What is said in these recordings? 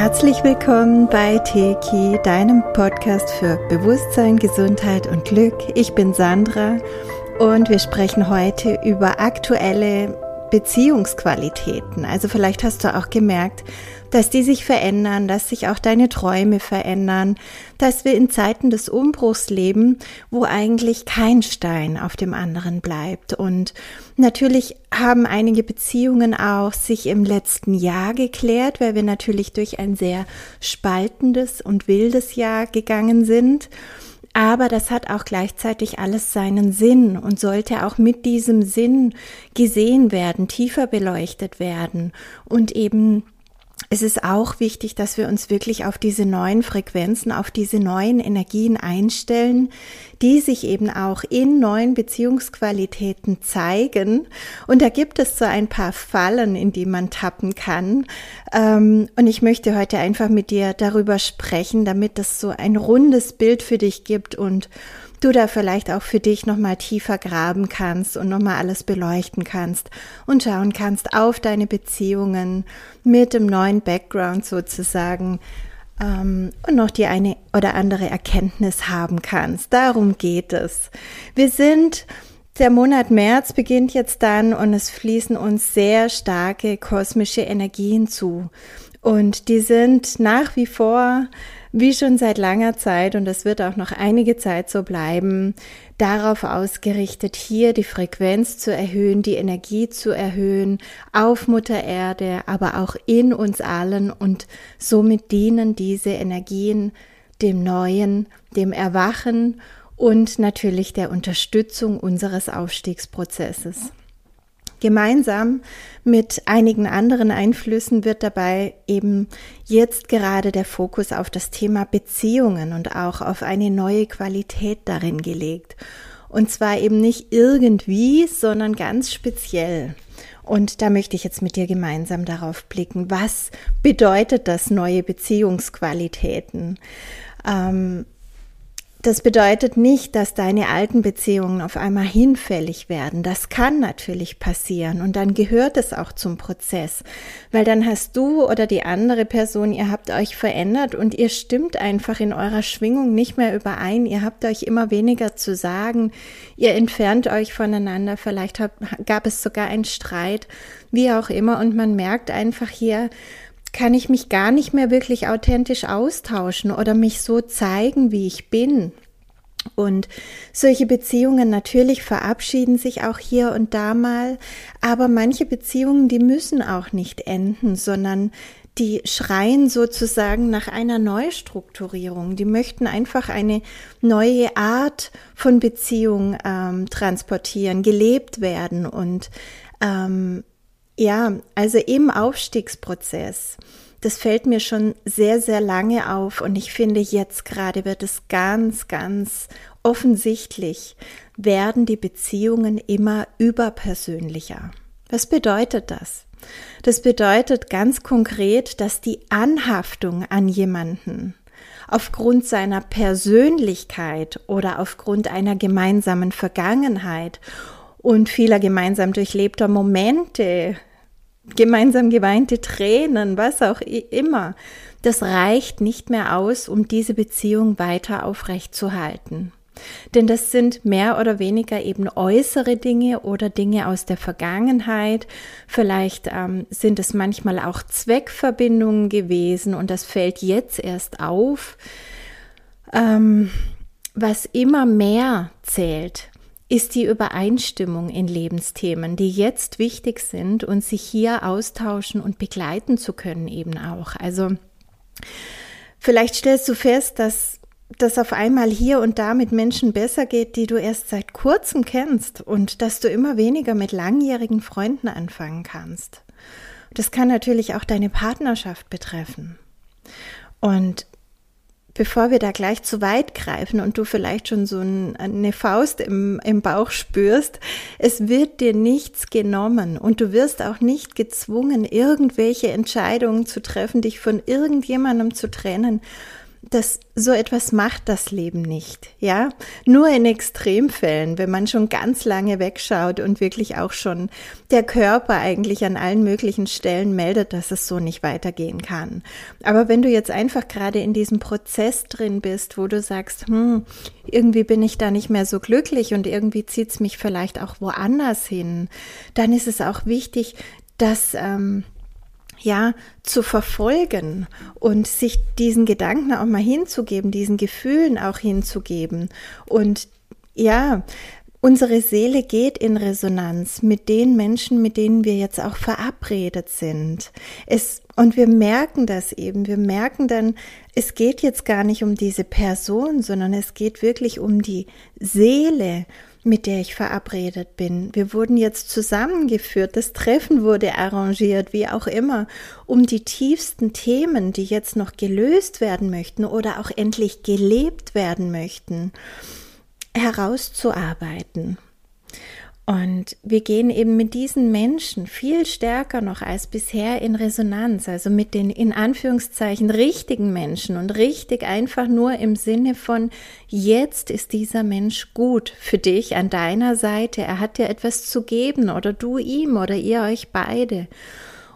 Herzlich willkommen bei Teki, deinem Podcast für Bewusstsein, Gesundheit und Glück. Ich bin Sandra und wir sprechen heute über aktuelle Beziehungsqualitäten. Also vielleicht hast du auch gemerkt, dass die sich verändern, dass sich auch deine Träume verändern, dass wir in Zeiten des Umbruchs leben, wo eigentlich kein Stein auf dem anderen bleibt. Und natürlich haben einige Beziehungen auch sich im letzten Jahr geklärt, weil wir natürlich durch ein sehr spaltendes und wildes Jahr gegangen sind. Aber das hat auch gleichzeitig alles seinen Sinn und sollte auch mit diesem Sinn gesehen werden, tiefer beleuchtet werden und eben es ist auch wichtig, dass wir uns wirklich auf diese neuen Frequenzen, auf diese neuen Energien einstellen, die sich eben auch in neuen Beziehungsqualitäten zeigen. Und da gibt es so ein paar Fallen, in die man tappen kann. Ähm, und ich möchte heute einfach mit dir darüber sprechen, damit es so ein rundes Bild für dich gibt und du da vielleicht auch für dich nochmal tiefer graben kannst und nochmal alles beleuchten kannst und schauen kannst auf deine Beziehungen mit dem neuen Background sozusagen ähm, und noch die eine oder andere Erkenntnis haben kannst. Darum geht es. Wir sind der Monat März beginnt jetzt dann und es fließen uns sehr starke kosmische Energien zu. Und die sind nach wie vor wie schon seit langer Zeit, und das wird auch noch einige Zeit so bleiben, darauf ausgerichtet, hier die Frequenz zu erhöhen, die Energie zu erhöhen, auf Mutter Erde, aber auch in uns allen und somit dienen diese Energien dem Neuen, dem Erwachen und natürlich der Unterstützung unseres Aufstiegsprozesses. Gemeinsam mit einigen anderen Einflüssen wird dabei eben jetzt gerade der Fokus auf das Thema Beziehungen und auch auf eine neue Qualität darin gelegt. Und zwar eben nicht irgendwie, sondern ganz speziell. Und da möchte ich jetzt mit dir gemeinsam darauf blicken, was bedeutet das neue Beziehungsqualitäten? Ähm, das bedeutet nicht, dass deine alten Beziehungen auf einmal hinfällig werden. Das kann natürlich passieren und dann gehört es auch zum Prozess, weil dann hast du oder die andere Person, ihr habt euch verändert und ihr stimmt einfach in eurer Schwingung nicht mehr überein. Ihr habt euch immer weniger zu sagen. Ihr entfernt euch voneinander. Vielleicht gab es sogar einen Streit, wie auch immer. Und man merkt einfach hier, kann ich mich gar nicht mehr wirklich authentisch austauschen oder mich so zeigen, wie ich bin. Und solche Beziehungen natürlich verabschieden sich auch hier und da mal, aber manche Beziehungen, die müssen auch nicht enden, sondern die schreien sozusagen nach einer Neustrukturierung. Die möchten einfach eine neue Art von Beziehung ähm, transportieren, gelebt werden und ähm, ja, also im Aufstiegsprozess, das fällt mir schon sehr, sehr lange auf und ich finde, jetzt gerade wird es ganz, ganz offensichtlich, werden die Beziehungen immer überpersönlicher. Was bedeutet das? Das bedeutet ganz konkret, dass die Anhaftung an jemanden aufgrund seiner Persönlichkeit oder aufgrund einer gemeinsamen Vergangenheit und vieler gemeinsam durchlebter Momente, gemeinsam geweinte Tränen, was auch immer, das reicht nicht mehr aus, um diese Beziehung weiter aufrechtzuerhalten. Denn das sind mehr oder weniger eben äußere Dinge oder Dinge aus der Vergangenheit. Vielleicht ähm, sind es manchmal auch Zweckverbindungen gewesen und das fällt jetzt erst auf. Ähm, was immer mehr zählt, ist die Übereinstimmung in Lebensthemen, die jetzt wichtig sind und sich hier austauschen und begleiten zu können eben auch. Also vielleicht stellst du fest, dass das auf einmal hier und da mit Menschen besser geht, die du erst seit kurzem kennst und dass du immer weniger mit langjährigen Freunden anfangen kannst. Das kann natürlich auch deine Partnerschaft betreffen. Und bevor wir da gleich zu weit greifen und du vielleicht schon so eine Faust im, im Bauch spürst, es wird dir nichts genommen und du wirst auch nicht gezwungen, irgendwelche Entscheidungen zu treffen, dich von irgendjemandem zu trennen, das so etwas macht das Leben nicht, ja? Nur in Extremfällen, wenn man schon ganz lange wegschaut und wirklich auch schon der Körper eigentlich an allen möglichen Stellen meldet, dass es so nicht weitergehen kann. Aber wenn du jetzt einfach gerade in diesem Prozess drin bist, wo du sagst, hm, irgendwie bin ich da nicht mehr so glücklich und irgendwie zieht's mich vielleicht auch woanders hin, dann ist es auch wichtig, dass ähm, ja, zu verfolgen und sich diesen Gedanken auch mal hinzugeben, diesen Gefühlen auch hinzugeben. Und ja, unsere Seele geht in Resonanz mit den Menschen, mit denen wir jetzt auch verabredet sind. Es, und wir merken das eben. Wir merken dann, es geht jetzt gar nicht um diese Person, sondern es geht wirklich um die Seele mit der ich verabredet bin. Wir wurden jetzt zusammengeführt, das Treffen wurde arrangiert, wie auch immer, um die tiefsten Themen, die jetzt noch gelöst werden möchten oder auch endlich gelebt werden möchten, herauszuarbeiten. Und wir gehen eben mit diesen Menschen viel stärker noch als bisher in Resonanz, also mit den in Anführungszeichen richtigen Menschen und richtig einfach nur im Sinne von, jetzt ist dieser Mensch gut für dich an deiner Seite, er hat dir etwas zu geben oder du ihm oder ihr euch beide.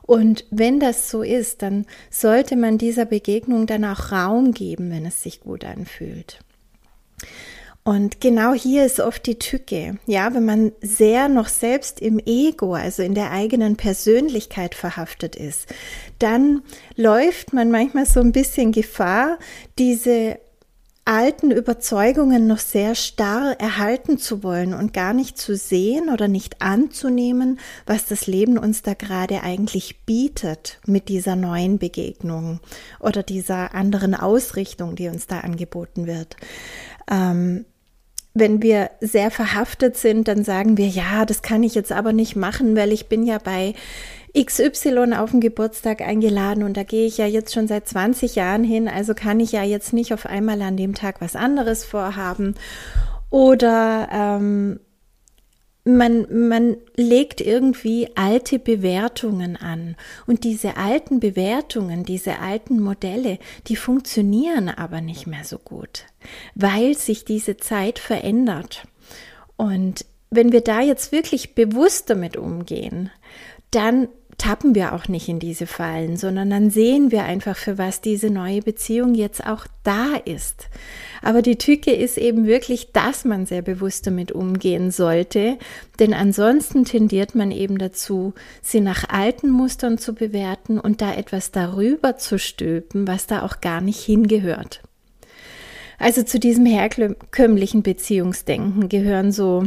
Und wenn das so ist, dann sollte man dieser Begegnung dann auch Raum geben, wenn es sich gut anfühlt. Und genau hier ist oft die Tücke. Ja, wenn man sehr noch selbst im Ego, also in der eigenen Persönlichkeit verhaftet ist, dann läuft man manchmal so ein bisschen Gefahr, diese alten Überzeugungen noch sehr starr erhalten zu wollen und gar nicht zu sehen oder nicht anzunehmen, was das Leben uns da gerade eigentlich bietet mit dieser neuen Begegnung oder dieser anderen Ausrichtung, die uns da angeboten wird. Ähm, wenn wir sehr verhaftet sind, dann sagen wir, ja, das kann ich jetzt aber nicht machen, weil ich bin ja bei XY auf den Geburtstag eingeladen und da gehe ich ja jetzt schon seit 20 Jahren hin, also kann ich ja jetzt nicht auf einmal an dem Tag was anderes vorhaben. Oder ähm, man, man legt irgendwie alte Bewertungen an. Und diese alten Bewertungen, diese alten Modelle, die funktionieren aber nicht mehr so gut, weil sich diese Zeit verändert. Und wenn wir da jetzt wirklich bewusst damit umgehen, dann tappen wir auch nicht in diese Fallen, sondern dann sehen wir einfach, für was diese neue Beziehung jetzt auch da ist. Aber die Tücke ist eben wirklich, dass man sehr bewusst damit umgehen sollte, denn ansonsten tendiert man eben dazu, sie nach alten Mustern zu bewerten und da etwas darüber zu stülpen, was da auch gar nicht hingehört. Also zu diesem herkömmlichen Beziehungsdenken gehören so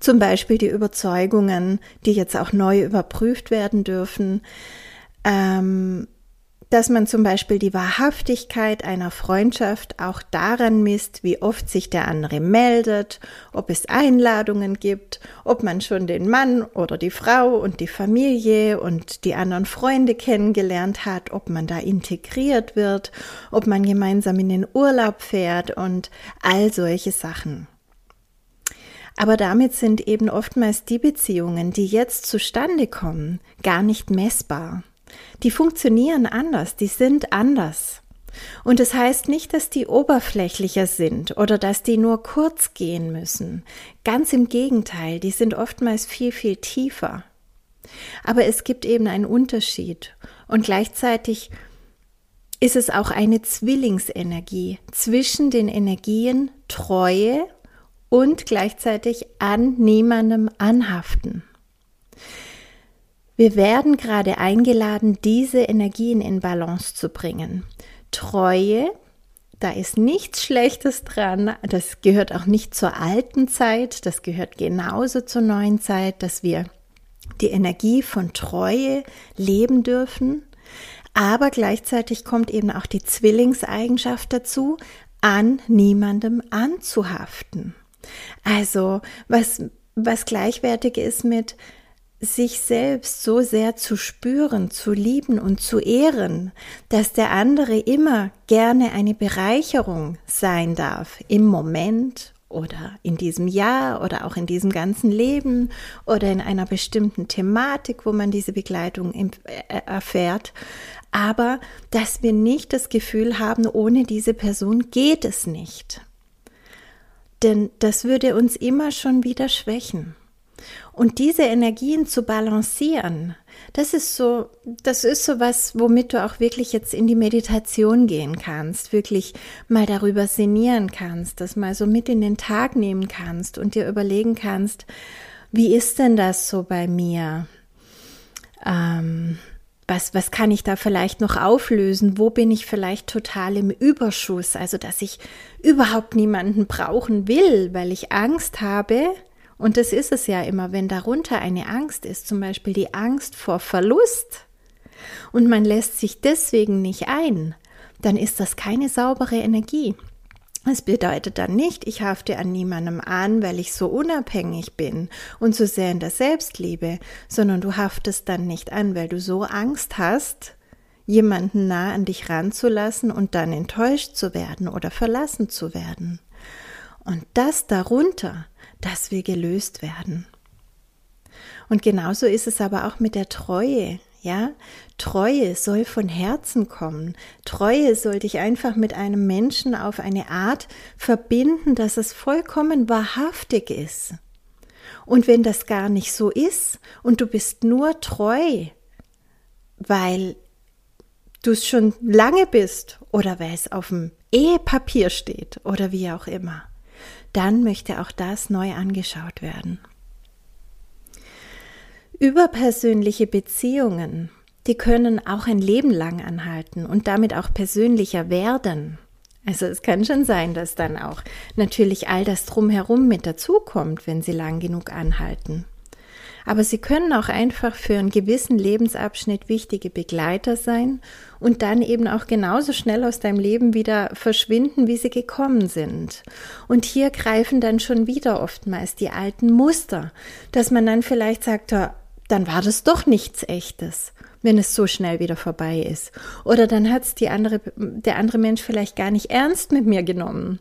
zum Beispiel die Überzeugungen, die jetzt auch neu überprüft werden dürfen, ähm, dass man zum Beispiel die Wahrhaftigkeit einer Freundschaft auch daran misst, wie oft sich der andere meldet, ob es Einladungen gibt, ob man schon den Mann oder die Frau und die Familie und die anderen Freunde kennengelernt hat, ob man da integriert wird, ob man gemeinsam in den Urlaub fährt und all solche Sachen. Aber damit sind eben oftmals die Beziehungen, die jetzt zustande kommen, gar nicht messbar. Die funktionieren anders, die sind anders. Und es das heißt nicht, dass die oberflächlicher sind oder dass die nur kurz gehen müssen. Ganz im Gegenteil, die sind oftmals viel, viel tiefer. Aber es gibt eben einen Unterschied und gleichzeitig ist es auch eine Zwillingsenergie zwischen den Energien Treue und gleichzeitig an niemandem anhaften. Wir werden gerade eingeladen, diese Energien in Balance zu bringen. Treue, da ist nichts Schlechtes dran. Das gehört auch nicht zur alten Zeit. Das gehört genauso zur neuen Zeit, dass wir die Energie von Treue leben dürfen. Aber gleichzeitig kommt eben auch die Zwillingseigenschaft dazu, an niemandem anzuhaften. Also, was, was gleichwertig ist mit sich selbst so sehr zu spüren, zu lieben und zu ehren, dass der andere immer gerne eine Bereicherung sein darf im Moment oder in diesem Jahr oder auch in diesem ganzen Leben oder in einer bestimmten Thematik, wo man diese Begleitung äh, erfährt. Aber dass wir nicht das Gefühl haben, ohne diese Person geht es nicht. Denn das würde uns immer schon wieder schwächen. Und diese Energien zu balancieren, das ist so, das ist so was, womit du auch wirklich jetzt in die Meditation gehen kannst, wirklich mal darüber sinnieren kannst, das mal so mit in den Tag nehmen kannst und dir überlegen kannst, wie ist denn das so bei mir? Ähm, was, was kann ich da vielleicht noch auflösen? Wo bin ich vielleicht total im Überschuss? Also, dass ich überhaupt niemanden brauchen will, weil ich Angst habe, und das ist es ja immer, wenn darunter eine Angst ist, zum Beispiel die Angst vor Verlust, und man lässt sich deswegen nicht ein, dann ist das keine saubere Energie. Es bedeutet dann nicht, ich hafte an niemandem an, weil ich so unabhängig bin und so sehr in der Selbstliebe, sondern du haftest dann nicht an, weil du so Angst hast, jemanden nah an dich ranzulassen und dann enttäuscht zu werden oder verlassen zu werden. Und das darunter, das will gelöst werden. Und genauso ist es aber auch mit der Treue. Ja, Treue soll von Herzen kommen. Treue soll dich einfach mit einem Menschen auf eine Art verbinden, dass es vollkommen wahrhaftig ist. Und wenn das gar nicht so ist und du bist nur treu, weil du es schon lange bist oder weil es auf dem Ehepapier steht oder wie auch immer, dann möchte auch das neu angeschaut werden. Überpersönliche Beziehungen, die können auch ein Leben lang anhalten und damit auch persönlicher werden. Also es kann schon sein, dass dann auch natürlich all das drumherum mit dazukommt, wenn sie lang genug anhalten. Aber sie können auch einfach für einen gewissen Lebensabschnitt wichtige Begleiter sein und dann eben auch genauso schnell aus deinem Leben wieder verschwinden, wie sie gekommen sind. Und hier greifen dann schon wieder oftmals die alten Muster, dass man dann vielleicht sagt, dann war das doch nichts echtes wenn es so schnell wieder vorbei ist. Oder dann hat es andere, der andere Mensch vielleicht gar nicht ernst mit mir genommen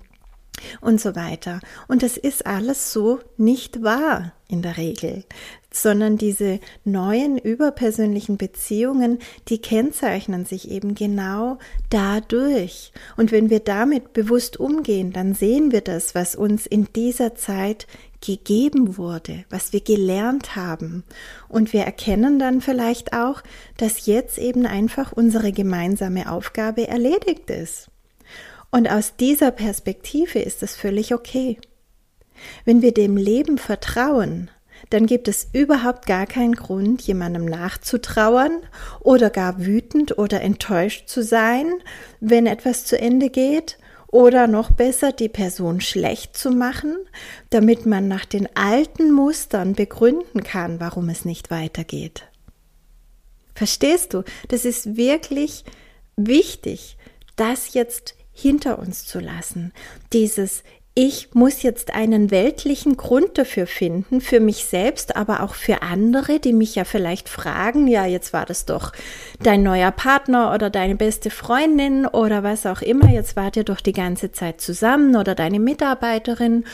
und so weiter. Und das ist alles so nicht wahr in der Regel, sondern diese neuen überpersönlichen Beziehungen, die kennzeichnen sich eben genau dadurch. Und wenn wir damit bewusst umgehen, dann sehen wir das, was uns in dieser Zeit gegeben wurde, was wir gelernt haben. Und wir erkennen dann vielleicht auch, dass jetzt eben einfach unsere gemeinsame Aufgabe erledigt ist. Und aus dieser Perspektive ist es völlig okay. Wenn wir dem Leben vertrauen, dann gibt es überhaupt gar keinen Grund, jemandem nachzutrauern oder gar wütend oder enttäuscht zu sein, wenn etwas zu Ende geht, oder noch besser die Person schlecht zu machen, damit man nach den alten Mustern begründen kann, warum es nicht weitergeht. Verstehst du? Das ist wirklich wichtig, das jetzt hinter uns zu lassen. Dieses ich muss jetzt einen weltlichen Grund dafür finden, für mich selbst, aber auch für andere, die mich ja vielleicht fragen, ja, jetzt war das doch dein neuer Partner oder deine beste Freundin oder was auch immer, jetzt wart ihr doch die ganze Zeit zusammen oder deine Mitarbeiterin.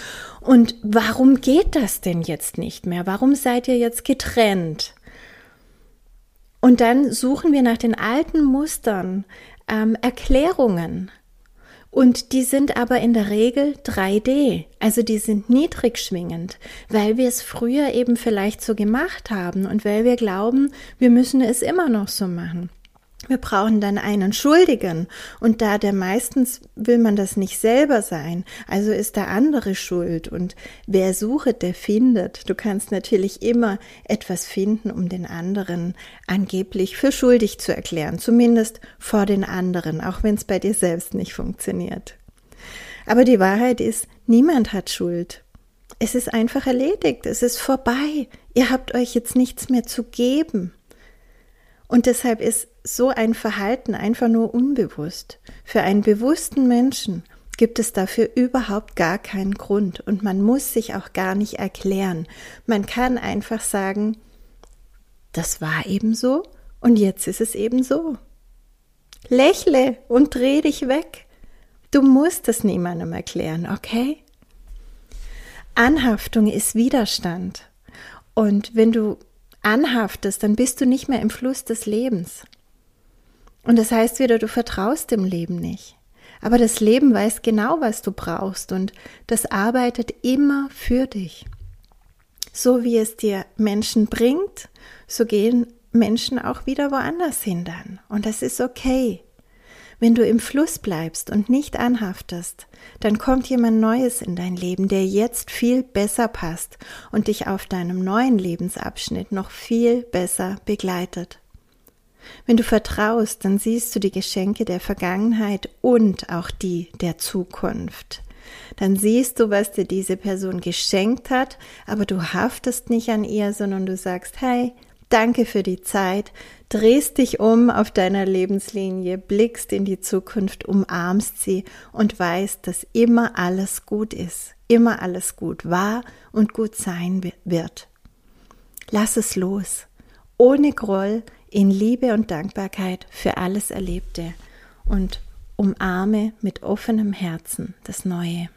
Und warum geht das denn jetzt nicht mehr? Warum seid ihr jetzt getrennt? Und dann suchen wir nach den alten Mustern, ähm, Erklärungen. Und die sind aber in der Regel 3D, also die sind niedrig schwingend, weil wir es früher eben vielleicht so gemacht haben und weil wir glauben, wir müssen es immer noch so machen. Wir brauchen dann einen Schuldigen und da der meistens will man das nicht selber sein, also ist der andere schuld und wer sucht, der findet. Du kannst natürlich immer etwas finden, um den anderen angeblich für schuldig zu erklären, zumindest vor den anderen, auch wenn es bei dir selbst nicht funktioniert. Aber die Wahrheit ist, niemand hat Schuld. Es ist einfach erledigt, es ist vorbei. Ihr habt euch jetzt nichts mehr zu geben. Und deshalb ist so ein Verhalten einfach nur unbewusst. Für einen bewussten Menschen gibt es dafür überhaupt gar keinen Grund und man muss sich auch gar nicht erklären. Man kann einfach sagen, das war eben so und jetzt ist es eben so. Lächle und dreh dich weg. Du musst es niemandem erklären, okay? Anhaftung ist Widerstand. Und wenn du anhaftest, dann bist du nicht mehr im Fluss des Lebens. Und das heißt wieder, du vertraust dem Leben nicht. Aber das Leben weiß genau, was du brauchst und das arbeitet immer für dich. So wie es dir Menschen bringt, so gehen Menschen auch wieder woanders hin dann. Und das ist okay. Wenn du im Fluss bleibst und nicht anhaftest, dann kommt jemand Neues in dein Leben, der jetzt viel besser passt und dich auf deinem neuen Lebensabschnitt noch viel besser begleitet. Wenn du vertraust, dann siehst du die Geschenke der Vergangenheit und auch die der Zukunft. Dann siehst du, was dir diese Person geschenkt hat, aber du haftest nicht an ihr, sondern du sagst, hey, Danke für die Zeit, drehst dich um auf deiner Lebenslinie, blickst in die Zukunft, umarmst sie und weißt, dass immer alles gut ist, immer alles gut war und gut sein wird. Lass es los, ohne Groll, in Liebe und Dankbarkeit für alles Erlebte und umarme mit offenem Herzen das Neue.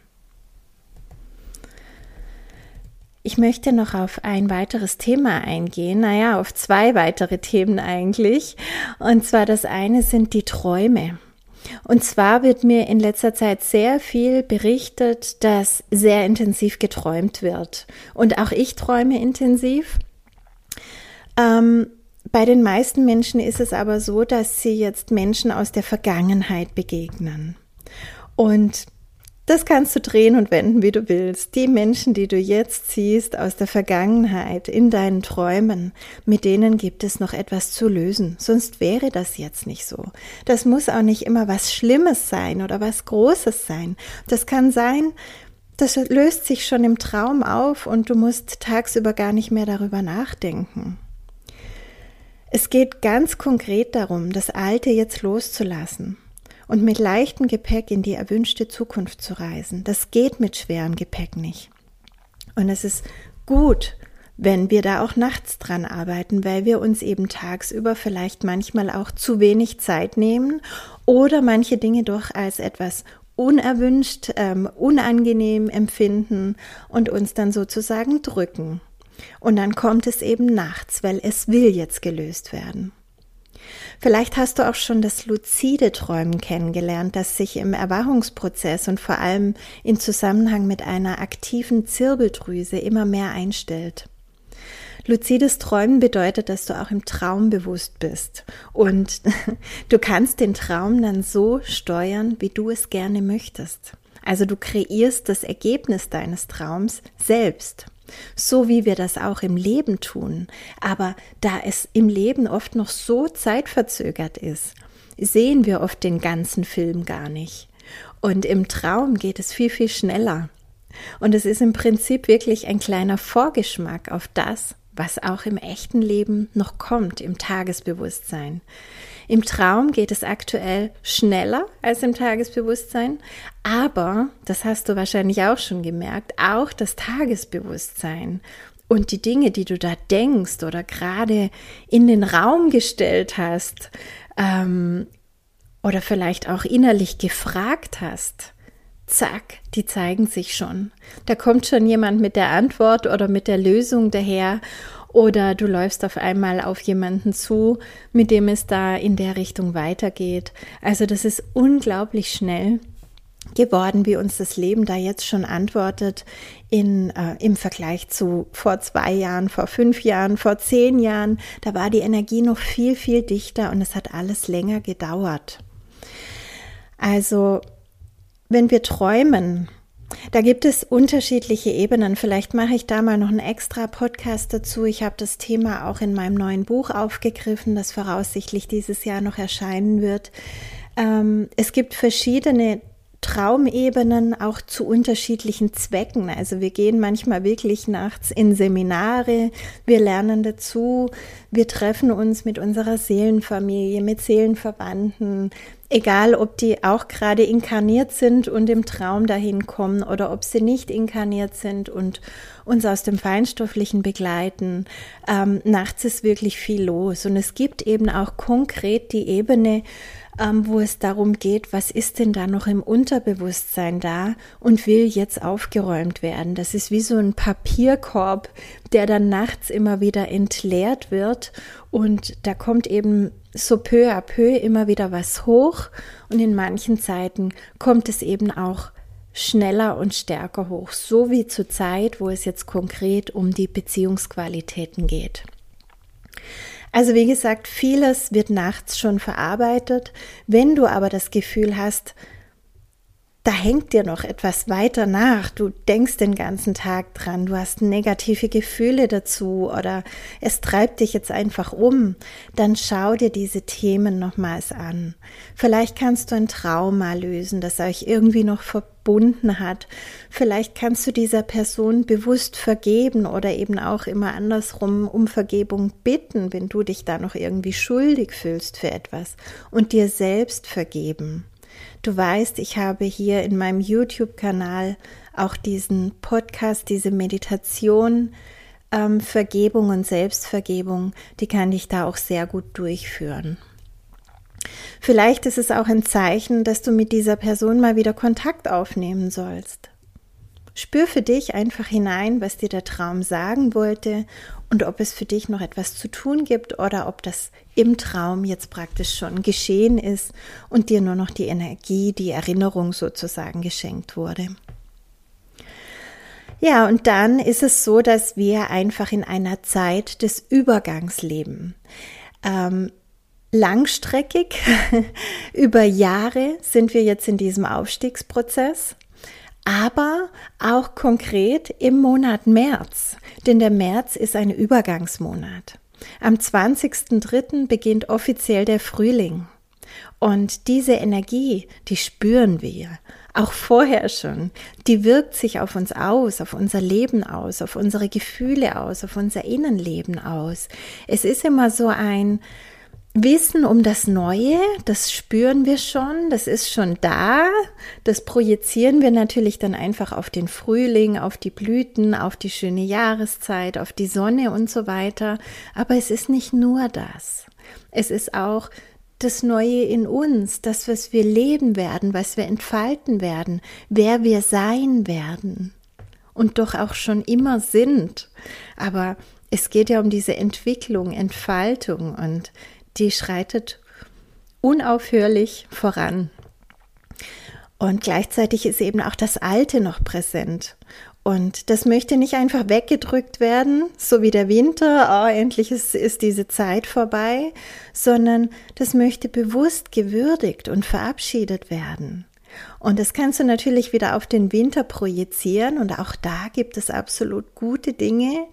Ich möchte noch auf ein weiteres Thema eingehen, naja, auf zwei weitere Themen eigentlich. Und zwar das eine sind die Träume. Und zwar wird mir in letzter Zeit sehr viel berichtet, dass sehr intensiv geträumt wird. Und auch ich träume intensiv. Ähm, bei den meisten Menschen ist es aber so, dass sie jetzt Menschen aus der Vergangenheit begegnen. Und das kannst du drehen und wenden, wie du willst. Die Menschen, die du jetzt siehst aus der Vergangenheit, in deinen Träumen, mit denen gibt es noch etwas zu lösen. Sonst wäre das jetzt nicht so. Das muss auch nicht immer was Schlimmes sein oder was Großes sein. Das kann sein, das löst sich schon im Traum auf und du musst tagsüber gar nicht mehr darüber nachdenken. Es geht ganz konkret darum, das Alte jetzt loszulassen und mit leichtem Gepäck in die erwünschte Zukunft zu reisen. Das geht mit schwerem Gepäck nicht. Und es ist gut, wenn wir da auch nachts dran arbeiten, weil wir uns eben tagsüber vielleicht manchmal auch zu wenig Zeit nehmen oder manche Dinge doch als etwas unerwünscht, ähm, unangenehm empfinden und uns dann sozusagen drücken. Und dann kommt es eben nachts, weil es will jetzt gelöst werden. Vielleicht hast du auch schon das luzide Träumen kennengelernt, das sich im Erwachungsprozess und vor allem in Zusammenhang mit einer aktiven Zirbeldrüse immer mehr einstellt. Luzides Träumen bedeutet, dass du auch im Traum bewusst bist und du kannst den Traum dann so steuern, wie du es gerne möchtest. Also du kreierst das Ergebnis deines Traums selbst so wie wir das auch im Leben tun. Aber da es im Leben oft noch so zeitverzögert ist, sehen wir oft den ganzen Film gar nicht. Und im Traum geht es viel, viel schneller. Und es ist im Prinzip wirklich ein kleiner Vorgeschmack auf das, was auch im echten Leben noch kommt, im Tagesbewusstsein. Im Traum geht es aktuell schneller als im Tagesbewusstsein, aber, das hast du wahrscheinlich auch schon gemerkt, auch das Tagesbewusstsein und die Dinge, die du da denkst oder gerade in den Raum gestellt hast ähm, oder vielleicht auch innerlich gefragt hast, zack, die zeigen sich schon. Da kommt schon jemand mit der Antwort oder mit der Lösung daher oder du läufst auf einmal auf jemanden zu, mit dem es da in der Richtung weitergeht. Also das ist unglaublich schnell geworden, wie uns das Leben da jetzt schon antwortet in, äh, im Vergleich zu vor zwei Jahren, vor fünf Jahren, vor zehn Jahren. Da war die Energie noch viel, viel dichter und es hat alles länger gedauert. Also, wenn wir träumen, da gibt es unterschiedliche Ebenen. Vielleicht mache ich da mal noch einen extra Podcast dazu. Ich habe das Thema auch in meinem neuen Buch aufgegriffen, das voraussichtlich dieses Jahr noch erscheinen wird. Ähm, es gibt verschiedene Traumebenen auch zu unterschiedlichen Zwecken. Also wir gehen manchmal wirklich nachts in Seminare, wir lernen dazu, wir treffen uns mit unserer Seelenfamilie, mit Seelenverwandten, Egal, ob die auch gerade inkarniert sind und im Traum dahin kommen oder ob sie nicht inkarniert sind und uns aus dem Feinstofflichen begleiten. Ähm, nachts ist wirklich viel los und es gibt eben auch konkret die Ebene, ähm, wo es darum geht, was ist denn da noch im Unterbewusstsein da und will jetzt aufgeräumt werden. Das ist wie so ein Papierkorb, der dann nachts immer wieder entleert wird und da kommt eben so peu à peu immer wieder was hoch und in manchen Zeiten kommt es eben auch schneller und stärker hoch, so wie zur Zeit, wo es jetzt konkret um die Beziehungsqualitäten geht. Also wie gesagt, vieles wird nachts schon verarbeitet. Wenn du aber das Gefühl hast, da hängt dir noch etwas weiter nach. Du denkst den ganzen Tag dran, du hast negative Gefühle dazu oder es treibt dich jetzt einfach um. Dann schau dir diese Themen nochmals an. Vielleicht kannst du ein Trauma lösen, das euch irgendwie noch verbunden hat. Vielleicht kannst du dieser Person bewusst vergeben oder eben auch immer andersrum um Vergebung bitten, wenn du dich da noch irgendwie schuldig fühlst für etwas und dir selbst vergeben. Du weißt, ich habe hier in meinem YouTube-Kanal auch diesen Podcast, diese Meditation, ähm, Vergebung und Selbstvergebung, die kann ich da auch sehr gut durchführen. Vielleicht ist es auch ein Zeichen, dass du mit dieser Person mal wieder Kontakt aufnehmen sollst. Spür für dich einfach hinein, was dir der Traum sagen wollte und ob es für dich noch etwas zu tun gibt oder ob das im Traum jetzt praktisch schon geschehen ist und dir nur noch die Energie, die Erinnerung sozusagen geschenkt wurde. Ja, und dann ist es so, dass wir einfach in einer Zeit des Übergangs leben. Ähm, langstreckig, über Jahre sind wir jetzt in diesem Aufstiegsprozess aber auch konkret im Monat März, denn der März ist ein Übergangsmonat. Am 20.03. beginnt offiziell der Frühling. Und diese Energie, die spüren wir, auch vorher schon. Die wirkt sich auf uns aus, auf unser Leben aus, auf unsere Gefühle aus, auf unser Innenleben aus. Es ist immer so ein, Wissen um das Neue, das spüren wir schon, das ist schon da, das projizieren wir natürlich dann einfach auf den Frühling, auf die Blüten, auf die schöne Jahreszeit, auf die Sonne und so weiter. Aber es ist nicht nur das. Es ist auch das Neue in uns, das, was wir leben werden, was wir entfalten werden, wer wir sein werden und doch auch schon immer sind. Aber es geht ja um diese Entwicklung, Entfaltung und die schreitet unaufhörlich voran. Und gleichzeitig ist eben auch das Alte noch präsent. Und das möchte nicht einfach weggedrückt werden, so wie der Winter, oh, endlich ist, ist diese Zeit vorbei, sondern das möchte bewusst gewürdigt und verabschiedet werden. Und das kannst du natürlich wieder auf den Winter projizieren und auch da gibt es absolut gute Dinge.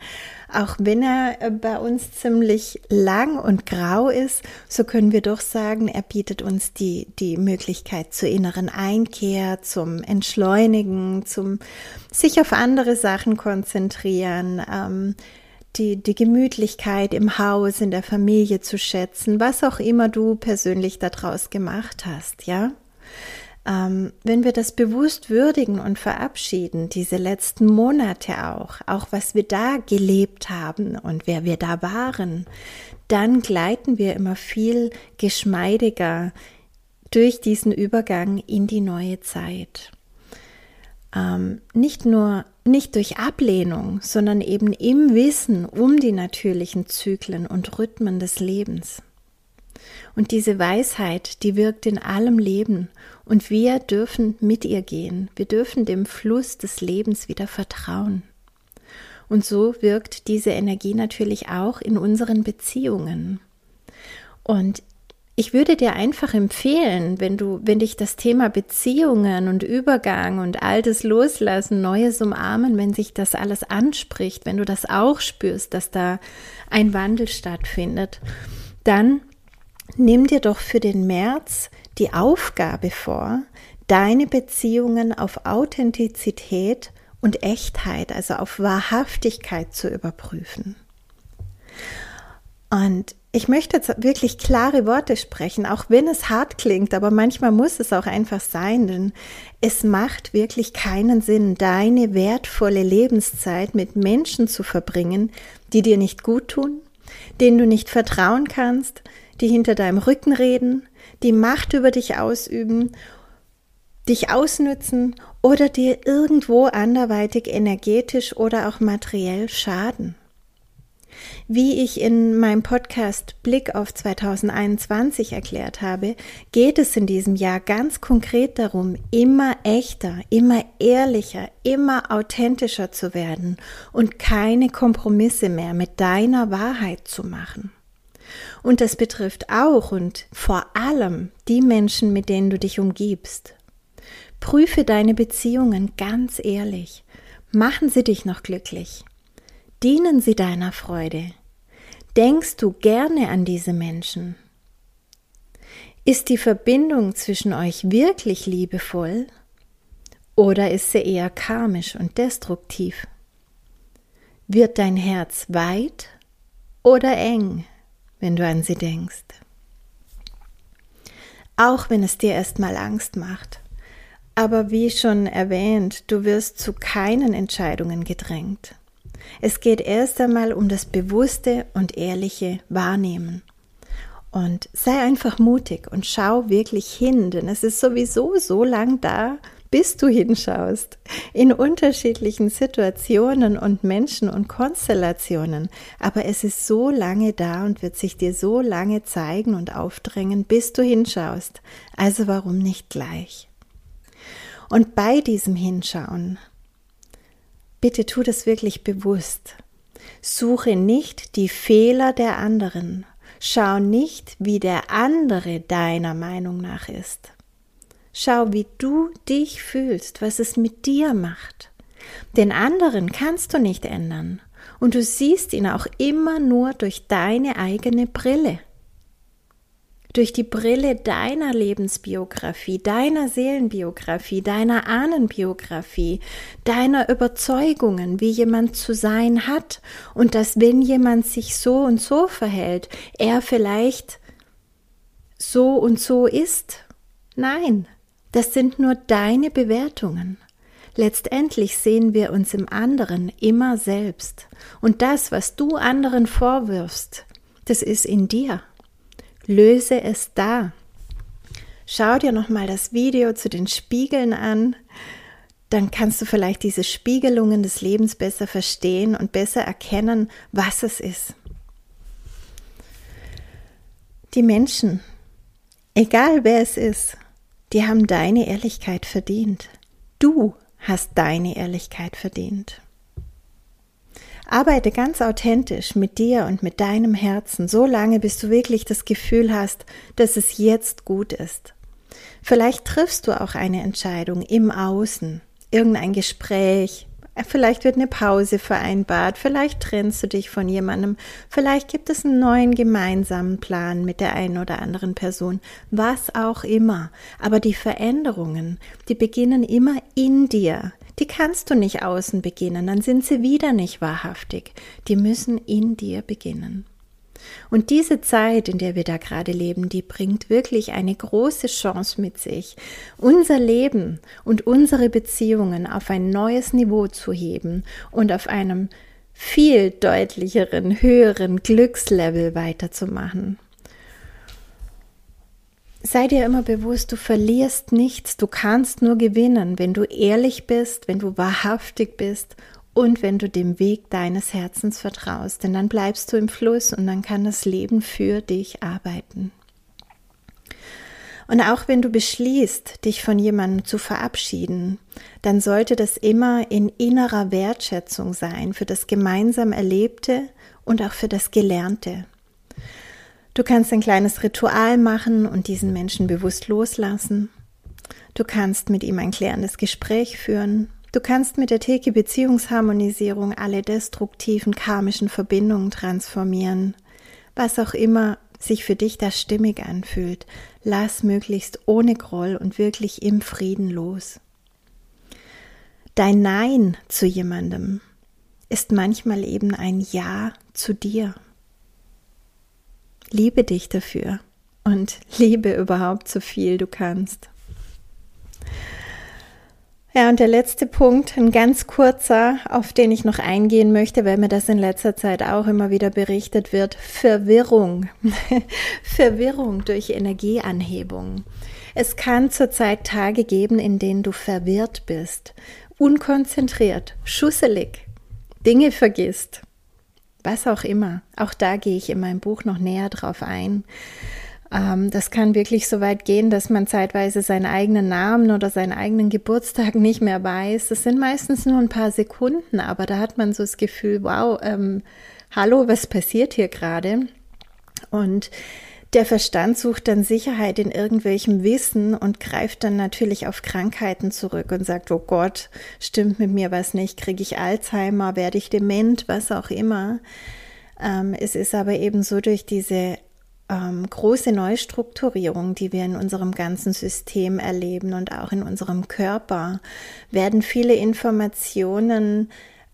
Auch wenn er äh, bei uns ziemlich lang und grau ist, so können wir doch sagen, er bietet uns die, die Möglichkeit zur inneren Einkehr, zum Entschleunigen, zum sich auf andere Sachen konzentrieren, ähm, die, die Gemütlichkeit im Haus, in der Familie zu schätzen, was auch immer du persönlich daraus gemacht hast, ja ähm, wenn wir das bewusst würdigen und verabschieden, diese letzten Monate auch, auch was wir da gelebt haben und wer wir da waren, dann gleiten wir immer viel geschmeidiger durch diesen Übergang in die neue Zeit. Ähm, nicht nur nicht durch Ablehnung, sondern eben im Wissen um die natürlichen Zyklen und Rhythmen des Lebens. Und diese Weisheit, die wirkt in allem Leben und wir dürfen mit ihr gehen. Wir dürfen dem Fluss des Lebens wieder vertrauen. Und so wirkt diese Energie natürlich auch in unseren Beziehungen. Und ich würde dir einfach empfehlen, wenn du, wenn dich das Thema Beziehungen und Übergang und altes Loslassen, Neues umarmen, wenn sich das alles anspricht, wenn du das auch spürst, dass da ein Wandel stattfindet, dann nimm dir doch für den März die Aufgabe vor, deine Beziehungen auf Authentizität und Echtheit, also auf Wahrhaftigkeit zu überprüfen. Und ich möchte jetzt wirklich klare Worte sprechen, auch wenn es hart klingt, aber manchmal muss es auch einfach sein, denn es macht wirklich keinen Sinn, deine wertvolle Lebenszeit mit Menschen zu verbringen, die dir nicht gut tun, denen du nicht vertrauen kannst, die hinter deinem Rücken reden, die Macht über dich ausüben, dich ausnützen oder dir irgendwo anderweitig energetisch oder auch materiell schaden. Wie ich in meinem Podcast Blick auf 2021 erklärt habe, geht es in diesem Jahr ganz konkret darum, immer echter, immer ehrlicher, immer authentischer zu werden und keine Kompromisse mehr mit deiner Wahrheit zu machen. Und das betrifft auch und vor allem die Menschen, mit denen du dich umgibst. Prüfe deine Beziehungen ganz ehrlich. Machen sie dich noch glücklich? Dienen sie deiner Freude? Denkst du gerne an diese Menschen? Ist die Verbindung zwischen euch wirklich liebevoll oder ist sie eher karmisch und destruktiv? Wird dein Herz weit oder eng, wenn du an sie denkst? Auch wenn es dir erstmal Angst macht. Aber wie schon erwähnt, du wirst zu keinen Entscheidungen gedrängt. Es geht erst einmal um das bewusste und ehrliche Wahrnehmen. Und sei einfach mutig und schau wirklich hin, denn es ist sowieso so lang da, bis du hinschaust, in unterschiedlichen Situationen und Menschen und Konstellationen. Aber es ist so lange da und wird sich dir so lange zeigen und aufdrängen, bis du hinschaust. Also warum nicht gleich? Und bei diesem Hinschauen Bitte tu das wirklich bewusst. Suche nicht die Fehler der anderen. Schau nicht, wie der andere deiner Meinung nach ist. Schau, wie du dich fühlst, was es mit dir macht. Den anderen kannst du nicht ändern und du siehst ihn auch immer nur durch deine eigene Brille durch die Brille deiner Lebensbiografie, deiner Seelenbiografie, deiner Ahnenbiografie, deiner Überzeugungen, wie jemand zu sein hat und dass wenn jemand sich so und so verhält, er vielleicht so und so ist. Nein, das sind nur deine Bewertungen. Letztendlich sehen wir uns im anderen immer selbst. Und das, was du anderen vorwirfst, das ist in dir. Löse es da. Schau dir nochmal das Video zu den Spiegeln an. Dann kannst du vielleicht diese Spiegelungen des Lebens besser verstehen und besser erkennen, was es ist. Die Menschen, egal wer es ist, die haben deine Ehrlichkeit verdient. Du hast deine Ehrlichkeit verdient. Arbeite ganz authentisch mit dir und mit deinem Herzen, so lange, bis du wirklich das Gefühl hast, dass es jetzt gut ist. Vielleicht triffst du auch eine Entscheidung im Außen, irgendein Gespräch, vielleicht wird eine Pause vereinbart, vielleicht trennst du dich von jemandem, vielleicht gibt es einen neuen gemeinsamen Plan mit der einen oder anderen Person, was auch immer. Aber die Veränderungen, die beginnen immer in dir die kannst du nicht außen beginnen, dann sind sie wieder nicht wahrhaftig. Die müssen in dir beginnen. Und diese Zeit, in der wir da gerade leben, die bringt wirklich eine große Chance mit sich, unser Leben und unsere Beziehungen auf ein neues Niveau zu heben und auf einem viel deutlicheren, höheren Glückslevel weiterzumachen. Sei dir immer bewusst, du verlierst nichts, du kannst nur gewinnen, wenn du ehrlich bist, wenn du wahrhaftig bist und wenn du dem Weg deines Herzens vertraust, denn dann bleibst du im Fluss und dann kann das Leben für dich arbeiten. Und auch wenn du beschließt, dich von jemandem zu verabschieden, dann sollte das immer in innerer Wertschätzung sein für das gemeinsam Erlebte und auch für das Gelernte. Du kannst ein kleines Ritual machen und diesen Menschen bewusst loslassen. Du kannst mit ihm ein klärendes Gespräch führen. Du kannst mit der Theke Beziehungsharmonisierung alle destruktiven karmischen Verbindungen transformieren. Was auch immer sich für dich da stimmig anfühlt, lass möglichst ohne Groll und wirklich im Frieden los. Dein Nein zu jemandem ist manchmal eben ein Ja zu dir. liebe dich dafür und liebe überhaupt so viel du kannst. Ja, und der letzte Punkt, ein ganz kurzer, auf den ich noch eingehen möchte, weil mir das in letzter Zeit auch immer wieder berichtet wird, Verwirrung. Verwirrung durch Energieanhebung. Es kann zurzeit Tage geben, in denen du verwirrt bist, unkonzentriert, schusselig, Dinge vergisst, was auch immer. Auch da gehe ich in meinem Buch noch näher drauf ein. Ähm, das kann wirklich so weit gehen, dass man zeitweise seinen eigenen Namen oder seinen eigenen Geburtstag nicht mehr weiß. Das sind meistens nur ein paar Sekunden, aber da hat man so das Gefühl, wow, ähm, hallo, was passiert hier gerade? Und der Verstand sucht dann Sicherheit in irgendwelchem Wissen und greift dann natürlich auf Krankheiten zurück und sagt, oh Gott, stimmt mit mir was nicht, kriege ich Alzheimer, werde ich dement, was auch immer. Ähm, es ist aber eben so durch diese ähm, große Neustrukturierung, die wir in unserem ganzen System erleben und auch in unserem Körper, werden viele Informationen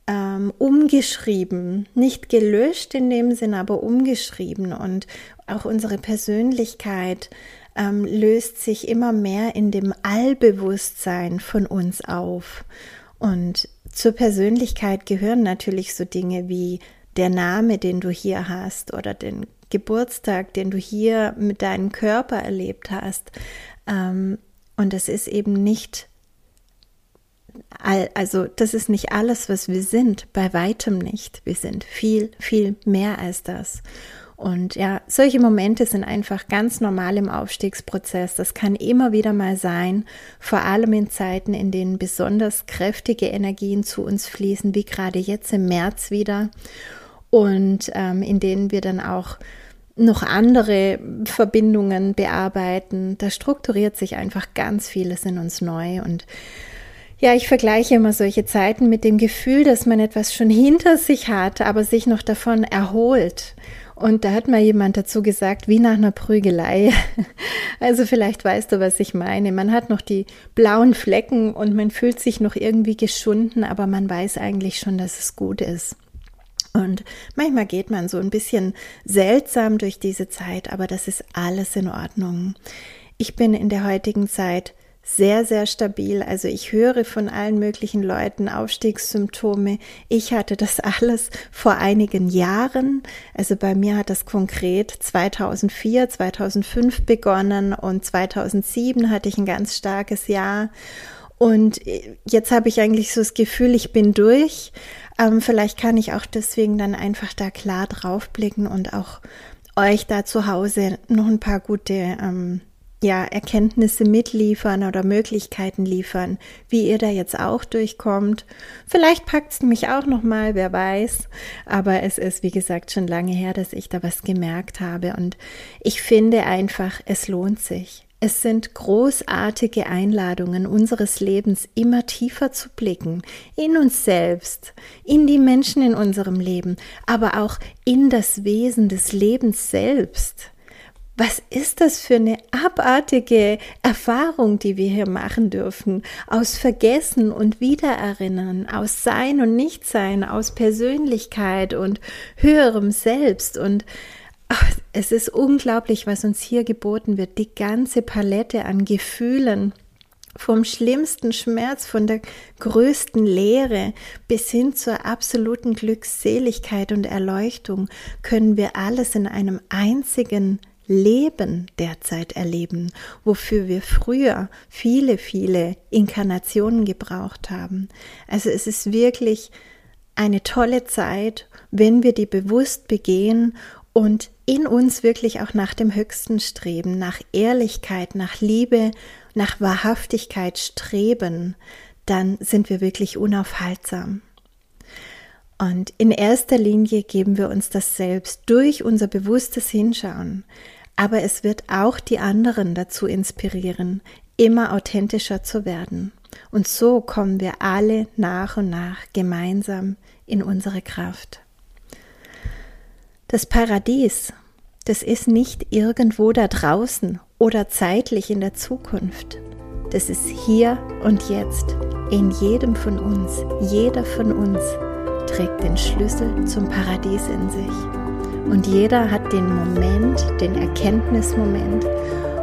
ähm, umgeschrieben, nicht gelöscht in dem Sinn, aber umgeschrieben und auch unsere Persönlichkeit ähm, löst sich immer mehr in dem Allbewusstsein von uns auf. Und zur Persönlichkeit gehören natürlich so Dinge wie der Name, den du hier hast oder den Geburtstag, den du hier mit deinem Körper erlebt hast. Ähm, und das ist eben nicht, all, also das ist nicht alles, was wir sind, bei weitem nicht. Wir sind viel, viel mehr als das. Und ja, solche Momente sind einfach ganz normal im Aufstiegsprozess. Das kann immer wieder mal sein, vor allem in Zeiten, in denen besonders kräftige Energien zu uns fließen, wie gerade jetzt im März wieder. Und ähm, in denen wir dann auch noch andere Verbindungen bearbeiten. Da strukturiert sich einfach ganz vieles in uns neu und ja, ich vergleiche immer solche Zeiten mit dem Gefühl, dass man etwas schon hinter sich hat, aber sich noch davon erholt. Und da hat mal jemand dazu gesagt, wie nach einer Prügelei. Also vielleicht weißt du, was ich meine. Man hat noch die blauen Flecken und man fühlt sich noch irgendwie geschunden, aber man weiß eigentlich schon, dass es gut ist. Und manchmal geht man so ein bisschen seltsam durch diese Zeit, aber das ist alles in Ordnung. Ich bin in der heutigen Zeit sehr, sehr stabil. Also ich höre von allen möglichen Leuten Aufstiegssymptome. Ich hatte das alles vor einigen Jahren. Also bei mir hat das konkret 2004, 2005 begonnen und 2007 hatte ich ein ganz starkes Jahr. Und jetzt habe ich eigentlich so das Gefühl, ich bin durch. Ähm, vielleicht kann ich auch deswegen dann einfach da klar draufblicken und auch euch da zu Hause noch ein paar gute ähm, ja, Erkenntnisse mitliefern oder Möglichkeiten liefern, wie ihr da jetzt auch durchkommt. Vielleicht packt es mich auch noch mal, wer weiß. Aber es ist, wie gesagt, schon lange her, dass ich da was gemerkt habe. Und ich finde einfach, es lohnt sich. Es sind großartige Einladungen unseres Lebens, immer tiefer zu blicken, in uns selbst, in die Menschen in unserem Leben, aber auch in das Wesen des Lebens selbst. Was ist das für eine abartige Erfahrung, die wir hier machen dürfen? Aus Vergessen und Wiedererinnern, aus Sein und Nichtsein, aus Persönlichkeit und höherem Selbst und es ist unglaublich, was uns hier geboten wird. Die ganze Palette an Gefühlen, vom schlimmsten Schmerz, von der größten Leere bis hin zur absoluten Glückseligkeit und Erleuchtung können wir alles in einem einzigen Leben derzeit erleben, wofür wir früher viele, viele Inkarnationen gebraucht haben. Also es ist wirklich eine tolle Zeit, wenn wir die bewusst begehen und in uns wirklich auch nach dem Höchsten streben, nach Ehrlichkeit, nach Liebe, nach Wahrhaftigkeit streben, dann sind wir wirklich unaufhaltsam. Und in erster Linie geben wir uns das selbst durch unser bewusstes Hinschauen. Aber es wird auch die anderen dazu inspirieren, immer authentischer zu werden. Und so kommen wir alle nach und nach gemeinsam in unsere Kraft. Das Paradies, das ist nicht irgendwo da draußen oder zeitlich in der Zukunft. Das ist hier und jetzt in jedem von uns. Jeder von uns trägt den Schlüssel zum Paradies in sich. Und jeder hat den Moment, den Erkenntnismoment,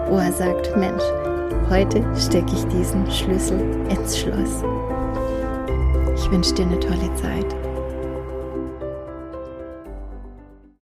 wo er sagt, Mensch, heute stecke ich diesen Schlüssel ins Schloss. Ich wünsche dir eine tolle Zeit.